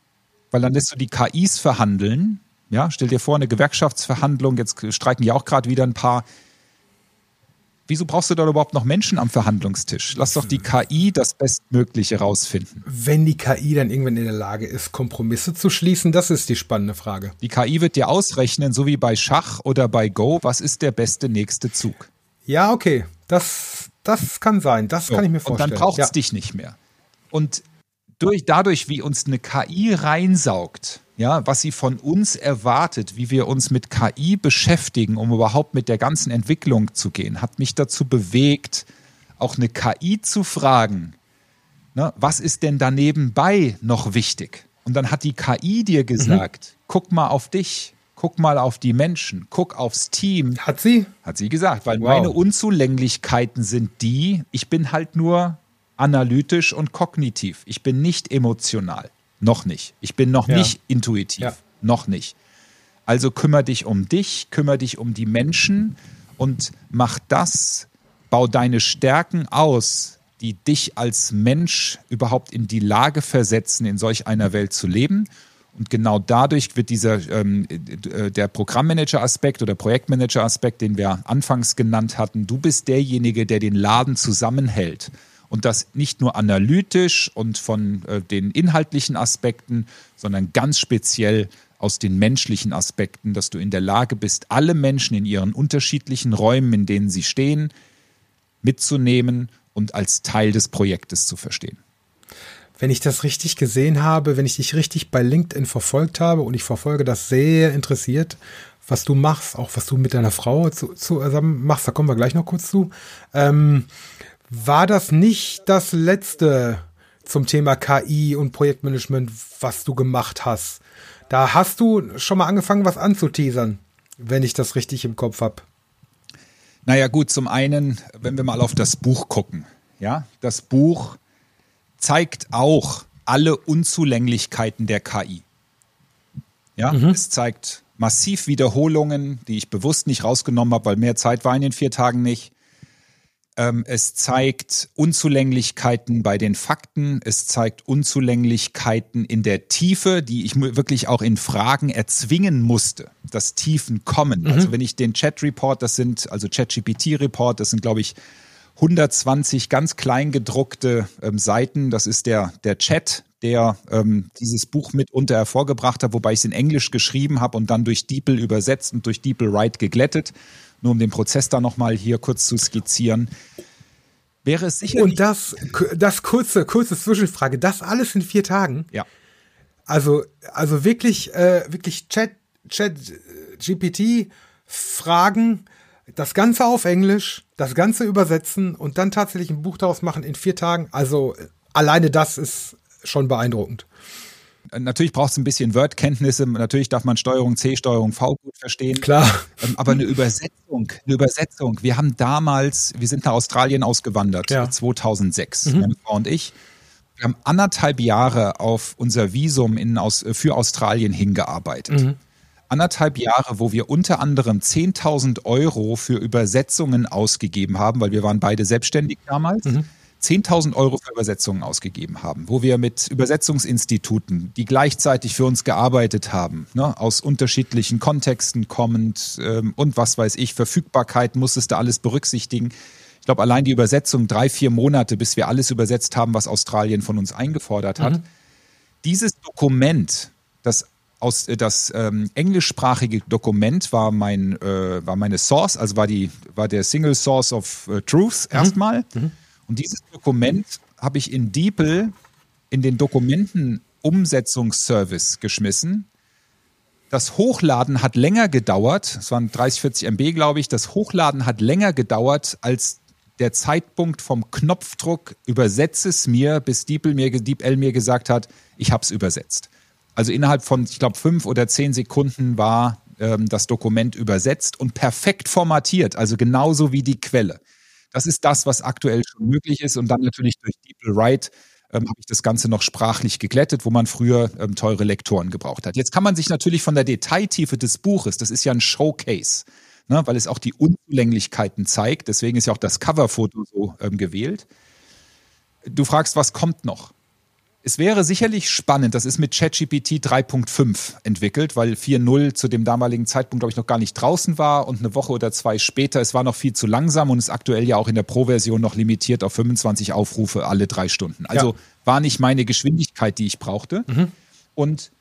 Weil dann lässt du die KIs verhandeln. Ja, stell dir vor, eine Gewerkschaftsverhandlung, jetzt streiken ja auch gerade wieder ein paar. Wieso brauchst du da überhaupt noch Menschen am Verhandlungstisch? Lass doch die KI das Bestmögliche rausfinden. Wenn die KI dann irgendwann in der Lage ist, Kompromisse zu schließen, das ist die spannende Frage. Die KI wird dir ausrechnen, so wie bei Schach oder bei Go, was ist der beste nächste Zug. Ja, okay. Das, das kann sein, das so, kann ich mir vorstellen. Und dann braucht es ja. dich nicht mehr. Und durch, dadurch, wie uns eine KI reinsaugt, ja, was sie von uns erwartet, wie wir uns mit KI beschäftigen, um überhaupt mit der ganzen Entwicklung zu gehen, hat mich dazu bewegt, auch eine KI zu fragen, ne, was ist denn da nebenbei noch wichtig? Und dann hat die KI dir gesagt, mhm. guck mal auf dich, guck mal auf die Menschen, guck aufs Team. Hat sie? Hat sie gesagt, weil wow. meine Unzulänglichkeiten sind die, ich bin halt nur analytisch und kognitiv. Ich bin nicht emotional. Noch nicht. Ich bin noch ja. nicht intuitiv. Ja. Noch nicht. Also kümmere dich um dich, kümmere dich um die Menschen und mach das, bau deine Stärken aus, die dich als Mensch überhaupt in die Lage versetzen, in solch einer Welt zu leben. Und genau dadurch wird dieser ähm, äh, der Programmmanager-Aspekt oder Projektmanager-Aspekt, den wir anfangs genannt hatten, du bist derjenige, der den Laden zusammenhält. Und das nicht nur analytisch und von äh, den inhaltlichen Aspekten, sondern ganz speziell aus den menschlichen Aspekten, dass du in der Lage bist, alle Menschen in ihren unterschiedlichen Räumen, in denen sie stehen, mitzunehmen und als Teil des Projektes zu verstehen wenn ich das richtig gesehen habe, wenn ich dich richtig bei LinkedIn verfolgt habe und ich verfolge das sehr interessiert, was du machst, auch was du mit deiner Frau zu, zusammen machst, da kommen wir gleich noch kurz zu. Ähm, war das nicht das letzte zum Thema KI und Projektmanagement, was du gemacht hast? Da hast du schon mal angefangen, was anzuteasern, wenn ich das richtig im Kopf habe. Naja, gut, zum einen, wenn wir mal auf das Buch gucken. Ja, das Buch zeigt auch alle Unzulänglichkeiten der KI. Ja, mhm. es zeigt massiv Wiederholungen, die ich bewusst nicht rausgenommen habe, weil mehr Zeit war in den vier Tagen nicht. Ähm, es zeigt Unzulänglichkeiten bei den Fakten. Es zeigt Unzulänglichkeiten in der Tiefe, die ich wirklich auch in Fragen erzwingen musste, dass Tiefen kommen. Mhm. Also wenn ich den Chat-Report, das sind, also Chat-GPT-Report, das sind, glaube ich, 120 ganz klein gedruckte ähm, Seiten. Das ist der, der Chat, der ähm, dieses Buch mitunter hervorgebracht hat, wobei ich es in Englisch geschrieben habe und dann durch DeepL übersetzt und durch DeepL Write geglättet. Nur um den Prozess da nochmal hier kurz zu skizzieren. Wäre es sicher. Und das, das kurze, kurze Zwischenfrage, das alles in vier Tagen? Ja. Also, also wirklich, äh, wirklich Chat, Chat, GPT, Fragen, das Ganze auf Englisch, das Ganze übersetzen und dann tatsächlich ein Buch daraus machen in vier Tagen. Also alleine das ist schon beeindruckend. Natürlich braucht es ein bisschen Word-Kenntnisse. Natürlich darf man Steuerung C, Steuerung V gut verstehen. Klar. Ähm, aber eine Übersetzung, eine Übersetzung. Wir haben damals, wir sind nach Australien ausgewandert, ja. 2006, mhm. meine Frau und ich. Wir haben anderthalb Jahre auf unser Visum in, aus, für Australien hingearbeitet. Mhm. Anderthalb Jahre, wo wir unter anderem 10.000 Euro für Übersetzungen ausgegeben haben, weil wir waren beide selbstständig damals. Mhm. 10.000 Euro für Übersetzungen ausgegeben haben, wo wir mit Übersetzungsinstituten, die gleichzeitig für uns gearbeitet haben, ne, aus unterschiedlichen Kontexten kommend ähm, und was weiß ich, Verfügbarkeit musstest du alles berücksichtigen. Ich glaube, allein die Übersetzung drei, vier Monate, bis wir alles übersetzt haben, was Australien von uns eingefordert hat. Mhm. Dieses Dokument, das aus äh, das ähm, englischsprachige Dokument war mein äh, war meine Source, also war die war der Single Source of uh, Truth mhm. erstmal. Mhm. Und dieses Dokument habe ich in DeepL in den Dokumentenumsetzungsservice geschmissen. Das Hochladen hat länger gedauert, es waren 30, 40 MB, glaube ich. Das Hochladen hat länger gedauert als der Zeitpunkt vom Knopfdruck übersetze es mir, bis DeepL mir, DeepL mir gesagt hat, ich habe es übersetzt. Also innerhalb von, ich glaube, fünf oder zehn Sekunden war ähm, das Dokument übersetzt und perfekt formatiert, also genauso wie die Quelle. Das ist das, was aktuell schon möglich ist. Und dann natürlich durch DeepL Write ähm, habe ich das Ganze noch sprachlich geglättet, wo man früher ähm, teure Lektoren gebraucht hat. Jetzt kann man sich natürlich von der Detailtiefe des Buches, das ist ja ein Showcase, ne, weil es auch die Unzulänglichkeiten zeigt. Deswegen ist ja auch das Coverfoto so ähm, gewählt. Du fragst, was kommt noch? Es wäre sicherlich spannend, das ist mit ChatGPT 3.5 entwickelt, weil 4.0 zu dem damaligen Zeitpunkt, glaube ich, noch gar nicht draußen war und eine Woche oder zwei später, es war noch viel zu langsam und ist aktuell ja auch in der Pro-Version noch limitiert auf 25 Aufrufe alle drei Stunden. Also ja. war nicht meine Geschwindigkeit, die ich brauchte. Mhm. Und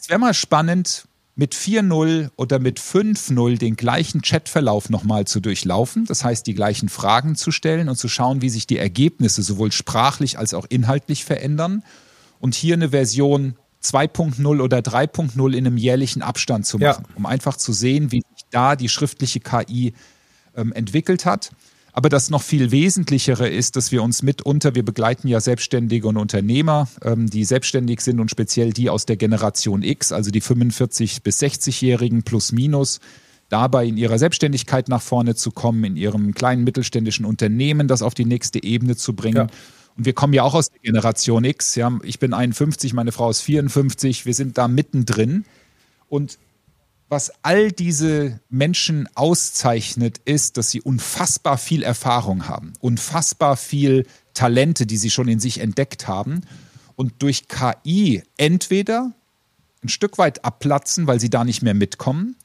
es wäre mal spannend, mit 4.0 oder mit 5.0 den gleichen Chatverlauf nochmal zu durchlaufen. Das heißt, die gleichen Fragen zu stellen und zu schauen, wie sich die Ergebnisse sowohl sprachlich als auch inhaltlich verändern und hier eine Version 2.0 oder 3.0 in einem jährlichen Abstand zu machen, ja. um einfach zu sehen, wie sich da die schriftliche KI ähm, entwickelt hat. Aber das noch viel Wesentlichere ist, dass wir uns mitunter, wir begleiten ja Selbstständige und Unternehmer, ähm, die selbstständig sind und speziell die aus der Generation X, also die 45 bis 60-Jährigen plus minus, dabei in ihrer Selbstständigkeit nach vorne zu kommen, in ihrem kleinen mittelständischen Unternehmen das auf die nächste Ebene zu bringen. Ja. Und wir kommen ja auch aus der Generation X. Ja. Ich bin 51, meine Frau ist 54. Wir sind da mittendrin. Und was all diese Menschen auszeichnet, ist, dass sie unfassbar viel Erfahrung haben, unfassbar viel Talente, die sie schon in sich entdeckt haben und durch KI entweder ein Stück weit abplatzen, weil sie da nicht mehr mitkommen,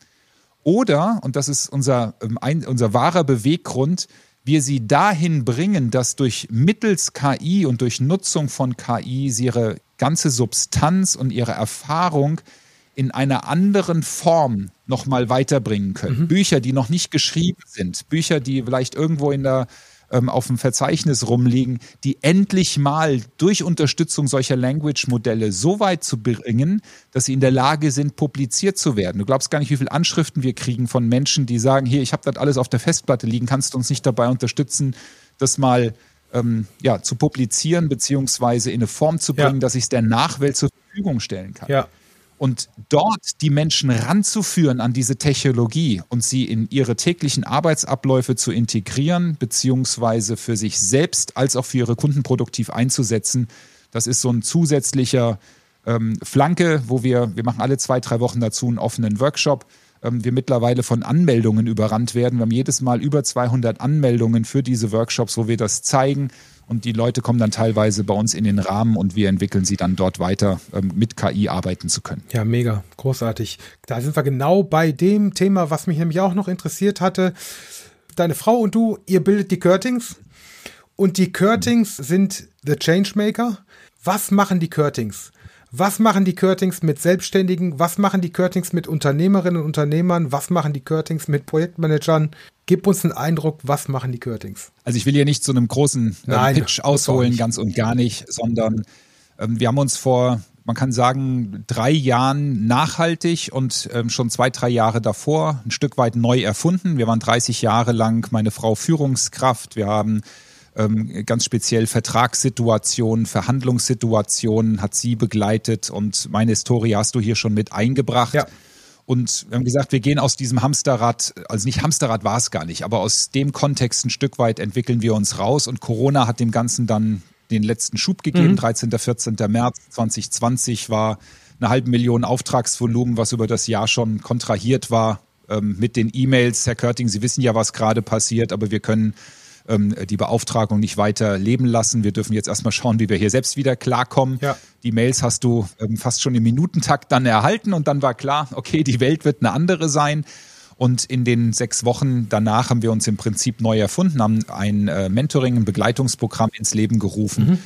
oder, und das ist unser, ähm, unser wahrer Beweggrund, wir sie dahin bringen, dass durch mittels KI und durch Nutzung von KI sie ihre ganze Substanz und ihre Erfahrung in einer anderen Form nochmal weiterbringen können. Mhm. Bücher, die noch nicht geschrieben sind, Bücher, die vielleicht irgendwo in der ähm, auf dem Verzeichnis rumliegen, die endlich mal durch Unterstützung solcher Language-Modelle so weit zu bringen, dass sie in der Lage sind, publiziert zu werden. Du glaubst gar nicht, wie viele Anschriften wir kriegen von Menschen, die sagen, hier, ich habe das alles auf der Festplatte liegen, kannst du uns nicht dabei unterstützen, das mal ähm, ja, zu publizieren, beziehungsweise in eine Form zu bringen, ja. dass ich es der Nachwelt zur Verfügung stellen kann. Ja. Und dort die Menschen ranzuführen an diese Technologie und sie in ihre täglichen Arbeitsabläufe zu integrieren, beziehungsweise für sich selbst als auch für ihre Kunden produktiv einzusetzen, das ist so ein zusätzlicher ähm, Flanke, wo wir, wir machen alle zwei, drei Wochen dazu einen offenen Workshop, ähm, wir mittlerweile von Anmeldungen überrannt werden. Wir haben jedes Mal über 200 Anmeldungen für diese Workshops, wo wir das zeigen und die Leute kommen dann teilweise bei uns in den Rahmen und wir entwickeln sie dann dort weiter, ähm, mit KI arbeiten zu können. Ja, mega, großartig. Da sind wir genau bei dem Thema, was mich nämlich auch noch interessiert hatte. Deine Frau und du, ihr bildet die Curtings und die Curtings sind the Changemaker. Was machen die Curtings? Was machen die Curtings mit Selbstständigen? Was machen die Curtings mit Unternehmerinnen und Unternehmern? Was machen die Curtings mit Projektmanagern? Gib uns einen Eindruck, was machen die Curtings? Also ich will hier nicht zu einem großen äh, Pitch ausholen, ganz und gar nicht, sondern ähm, wir haben uns vor, man kann sagen, drei Jahren nachhaltig und ähm, schon zwei, drei Jahre davor ein Stück weit neu erfunden. Wir waren 30 Jahre lang meine Frau Führungskraft. Wir haben ähm, ganz speziell Vertragssituationen, Verhandlungssituationen hat sie begleitet und meine Historie hast du hier schon mit eingebracht. Ja. Und wir haben gesagt, wir gehen aus diesem Hamsterrad, also nicht Hamsterrad war es gar nicht, aber aus dem Kontext ein Stück weit entwickeln wir uns raus und Corona hat dem Ganzen dann den letzten Schub gegeben. Mhm. 13. 14. März 2020 war eine halbe Million Auftragsvolumen, was über das Jahr schon kontrahiert war ähm, mit den E-Mails. Herr Körting, Sie wissen ja, was gerade passiert, aber wir können ähm, die Beauftragung nicht weiter leben lassen. Wir dürfen jetzt erstmal schauen, wie wir hier selbst wieder klarkommen. Ja. Die Mails hast du ähm, fast schon im Minutentakt dann erhalten und dann war klar, okay, die Welt wird eine andere sein. Und in den sechs Wochen danach haben wir uns im Prinzip neu erfunden, haben ein äh, Mentoring, ein Begleitungsprogramm ins Leben gerufen. Mhm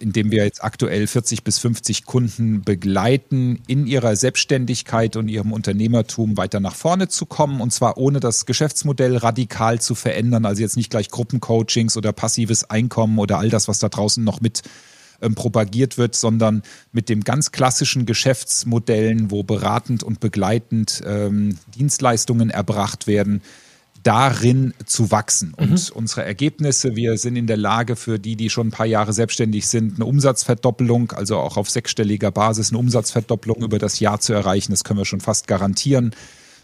indem wir jetzt aktuell 40 bis 50 Kunden begleiten, in ihrer Selbstständigkeit und ihrem Unternehmertum weiter nach vorne zu kommen. Und zwar ohne das Geschäftsmodell radikal zu verändern, also jetzt nicht gleich Gruppencoachings oder passives Einkommen oder all das, was da draußen noch mit ähm, propagiert wird, sondern mit dem ganz klassischen Geschäftsmodellen, wo beratend und begleitend ähm, Dienstleistungen erbracht werden, darin zu wachsen. Und mhm. unsere Ergebnisse, wir sind in der Lage für die, die schon ein paar Jahre selbstständig sind, eine Umsatzverdoppelung, also auch auf sechsstelliger Basis eine Umsatzverdoppelung über das Jahr zu erreichen. Das können wir schon fast garantieren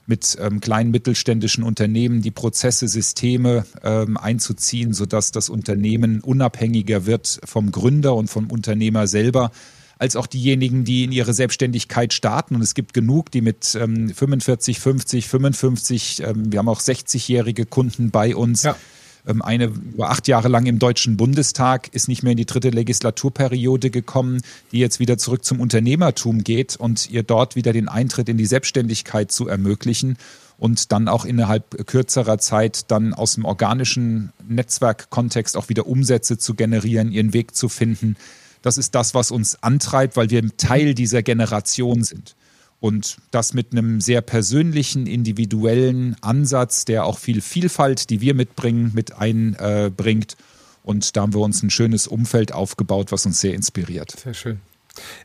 mit ähm, kleinen mittelständischen Unternehmen die Prozesse, Systeme ähm, einzuziehen, sodass das Unternehmen unabhängiger wird vom Gründer und vom Unternehmer selber als auch diejenigen, die in ihre Selbstständigkeit starten. Und es gibt genug, die mit ähm, 45, 50, 55, ähm, wir haben auch 60-jährige Kunden bei uns. Ja. Ähm, eine war acht Jahre lang im Deutschen Bundestag, ist nicht mehr in die dritte Legislaturperiode gekommen, die jetzt wieder zurück zum Unternehmertum geht und ihr dort wieder den Eintritt in die Selbstständigkeit zu ermöglichen und dann auch innerhalb kürzerer Zeit dann aus dem organischen Netzwerkkontext auch wieder Umsätze zu generieren, ihren Weg zu finden. Das ist das, was uns antreibt, weil wir Teil dieser Generation sind. Und das mit einem sehr persönlichen, individuellen Ansatz, der auch viel Vielfalt, die wir mitbringen, mit einbringt. Und da haben wir uns ein schönes Umfeld aufgebaut, was uns sehr inspiriert. Sehr schön.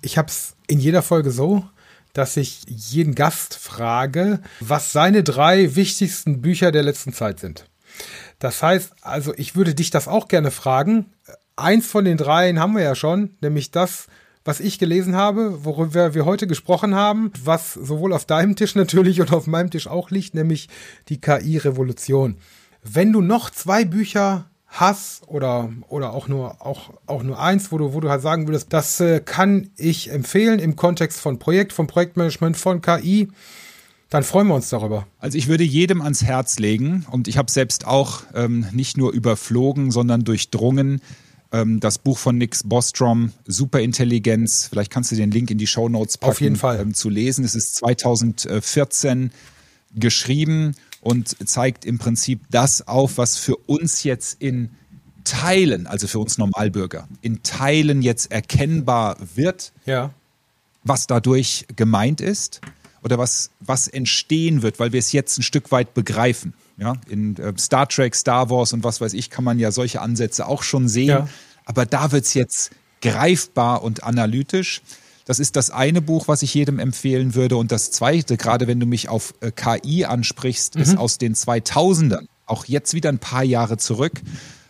Ich habe es in jeder Folge so, dass ich jeden Gast frage, was seine drei wichtigsten Bücher der letzten Zeit sind. Das heißt, also ich würde dich das auch gerne fragen eins von den dreien haben wir ja schon, nämlich das, was ich gelesen habe, worüber wir heute gesprochen haben, was sowohl auf deinem Tisch natürlich und auf meinem Tisch auch liegt, nämlich die KI-Revolution. Wenn du noch zwei Bücher hast oder, oder auch nur, auch, auch nur eins, wo du, wo du halt sagen würdest, das äh, kann ich empfehlen im Kontext von Projekt, von Projektmanagement, von KI, dann freuen wir uns darüber. Also ich würde jedem ans Herz legen und ich habe selbst auch ähm, nicht nur überflogen, sondern durchdrungen, ähm, das Buch von Nix Bostrom, Superintelligenz, vielleicht kannst du den Link in die Show Notes packen, Auf jeden Fall. Ähm, zu lesen. Es ist 2014 geschrieben und zeigt im Prinzip das auf, was für uns jetzt in Teilen, also für uns Normalbürger, in Teilen jetzt erkennbar wird, ja. was dadurch gemeint ist oder was, was entstehen wird, weil wir es jetzt ein Stück weit begreifen. Ja, in äh, Star Trek, Star Wars und was weiß ich, kann man ja solche Ansätze auch schon sehen. Ja. Aber da wird es jetzt greifbar und analytisch. Das ist das eine Buch, was ich jedem empfehlen würde. Und das zweite, gerade wenn du mich auf äh, KI ansprichst, mhm. ist aus den 2000ern, auch jetzt wieder ein paar Jahre zurück,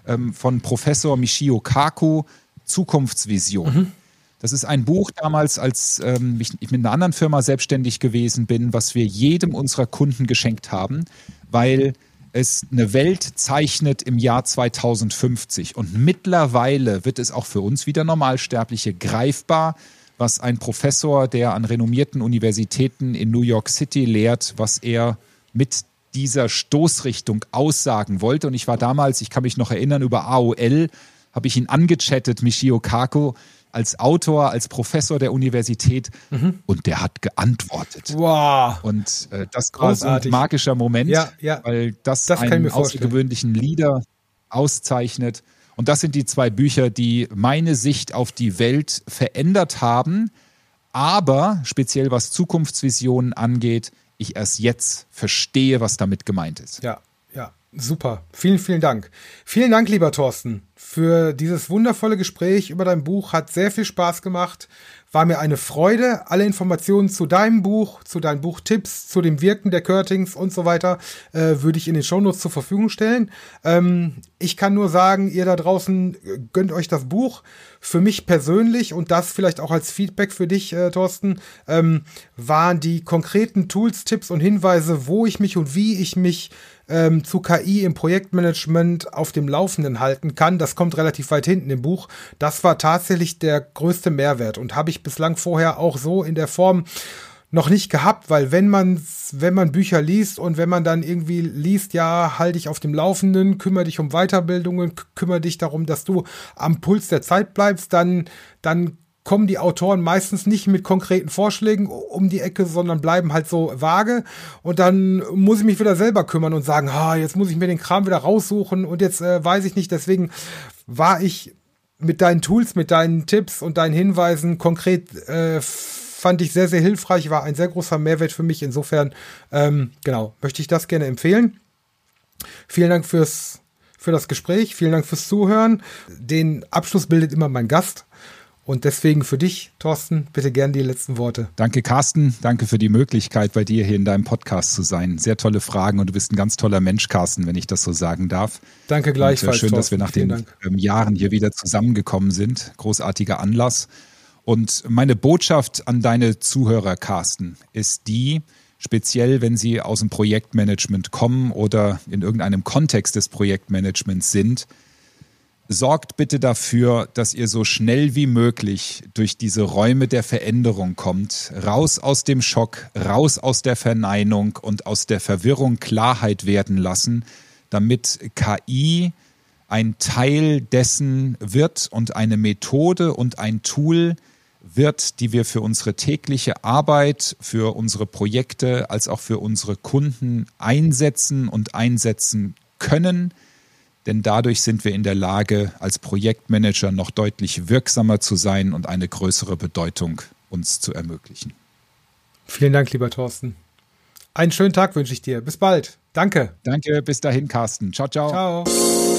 ähm, von Professor Michio Kaku, Zukunftsvision. Mhm. Das ist ein Buch damals, als ähm, ich mit einer anderen Firma selbstständig gewesen bin, was wir jedem unserer Kunden geschenkt haben, weil es eine Welt zeichnet im Jahr 2050. Und mittlerweile wird es auch für uns wieder Normalsterbliche greifbar, was ein Professor, der an renommierten Universitäten in New York City lehrt, was er mit dieser Stoßrichtung aussagen wollte. Und ich war damals, ich kann mich noch erinnern, über AOL habe ich ihn angechattet, Michio Kako, als Autor, als Professor der Universität mhm. und der hat geantwortet. Wow. Und äh, das war ein magischer Moment, ja, ja. weil das, das einen außergewöhnlichen Leader auszeichnet. Und das sind die zwei Bücher, die meine Sicht auf die Welt verändert haben, aber speziell was Zukunftsvisionen angeht, ich erst jetzt verstehe, was damit gemeint ist. Ja, super. Vielen, vielen Dank. Vielen Dank, lieber Thorsten für dieses wundervolle Gespräch über dein Buch. Hat sehr viel Spaß gemacht. War mir eine Freude. Alle Informationen zu deinem Buch, zu deinen Buchtipps, zu dem Wirken der Curtings und so weiter äh, würde ich in den Shownotes zur Verfügung stellen. Ähm, ich kann nur sagen, ihr da draußen äh, gönnt euch das Buch. Für mich persönlich und das vielleicht auch als Feedback für dich, äh, Thorsten, ähm, waren die konkreten Tools, Tipps und Hinweise, wo ich mich und wie ich mich ähm, zu KI KI im Projektmanagement auf dem Laufenden halten kann, das kommt relativ weit hinten im Buch. Das war tatsächlich der größte Mehrwert und habe ich bislang vorher auch so in der Form noch nicht gehabt, weil wenn man wenn man Bücher liest und wenn man dann irgendwie liest, ja, halte dich auf dem Laufenden, kümmere dich um Weiterbildungen, kümmere dich darum, dass du am Puls der Zeit bleibst, dann dann kommen die Autoren meistens nicht mit konkreten Vorschlägen um die Ecke, sondern bleiben halt so vage. Und dann muss ich mich wieder selber kümmern und sagen, ah, jetzt muss ich mir den Kram wieder raussuchen und jetzt äh, weiß ich nicht. Deswegen war ich mit deinen Tools, mit deinen Tipps und deinen Hinweisen konkret äh, fand ich sehr, sehr hilfreich, war ein sehr großer Mehrwert für mich. Insofern, ähm, genau, möchte ich das gerne empfehlen. Vielen Dank fürs, für das Gespräch, vielen Dank fürs Zuhören. Den Abschluss bildet immer mein Gast. Und deswegen für dich, Thorsten, bitte gern die letzten Worte. Danke, Carsten. Danke für die Möglichkeit, bei dir hier in deinem Podcast zu sein. Sehr tolle Fragen und du bist ein ganz toller Mensch, Carsten, wenn ich das so sagen darf. Danke gleichfalls. Und, äh, schön, Thorsten. dass wir nach Vielen den ähm, Jahren hier wieder zusammengekommen sind. Großartiger Anlass. Und meine Botschaft an deine Zuhörer, Carsten, ist die, speziell wenn sie aus dem Projektmanagement kommen oder in irgendeinem Kontext des Projektmanagements sind, sorgt bitte dafür, dass ihr so schnell wie möglich durch diese Räume der Veränderung kommt, raus aus dem Schock, raus aus der Verneinung und aus der Verwirrung Klarheit werden lassen, damit KI ein Teil dessen wird und eine Methode und ein Tool, wird, die wir für unsere tägliche Arbeit, für unsere Projekte als auch für unsere Kunden einsetzen und einsetzen können. Denn dadurch sind wir in der Lage, als Projektmanager noch deutlich wirksamer zu sein und eine größere Bedeutung uns zu ermöglichen. Vielen Dank, lieber Thorsten. Einen schönen Tag wünsche ich dir. Bis bald. Danke. Danke, bis dahin, Carsten. Ciao, ciao. Ciao.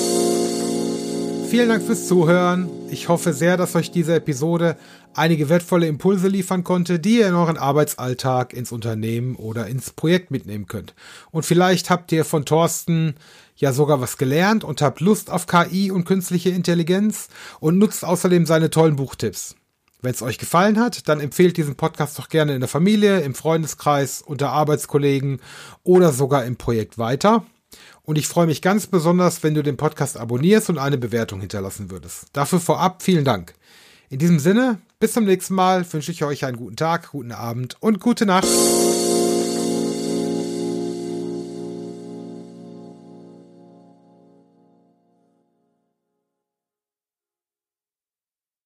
Vielen Dank fürs Zuhören. Ich hoffe sehr, dass euch diese Episode einige wertvolle Impulse liefern konnte, die ihr in euren Arbeitsalltag, ins Unternehmen oder ins Projekt mitnehmen könnt. Und vielleicht habt ihr von Thorsten ja sogar was gelernt und habt Lust auf KI und künstliche Intelligenz und nutzt außerdem seine tollen Buchtipps. Wenn es euch gefallen hat, dann empfehlt diesen Podcast doch gerne in der Familie, im Freundeskreis, unter Arbeitskollegen oder sogar im Projekt weiter. Und ich freue mich ganz besonders, wenn du den Podcast abonnierst und eine Bewertung hinterlassen würdest. Dafür vorab vielen Dank. In diesem Sinne, bis zum nächsten Mal wünsche ich euch einen guten Tag, guten Abend und gute Nacht.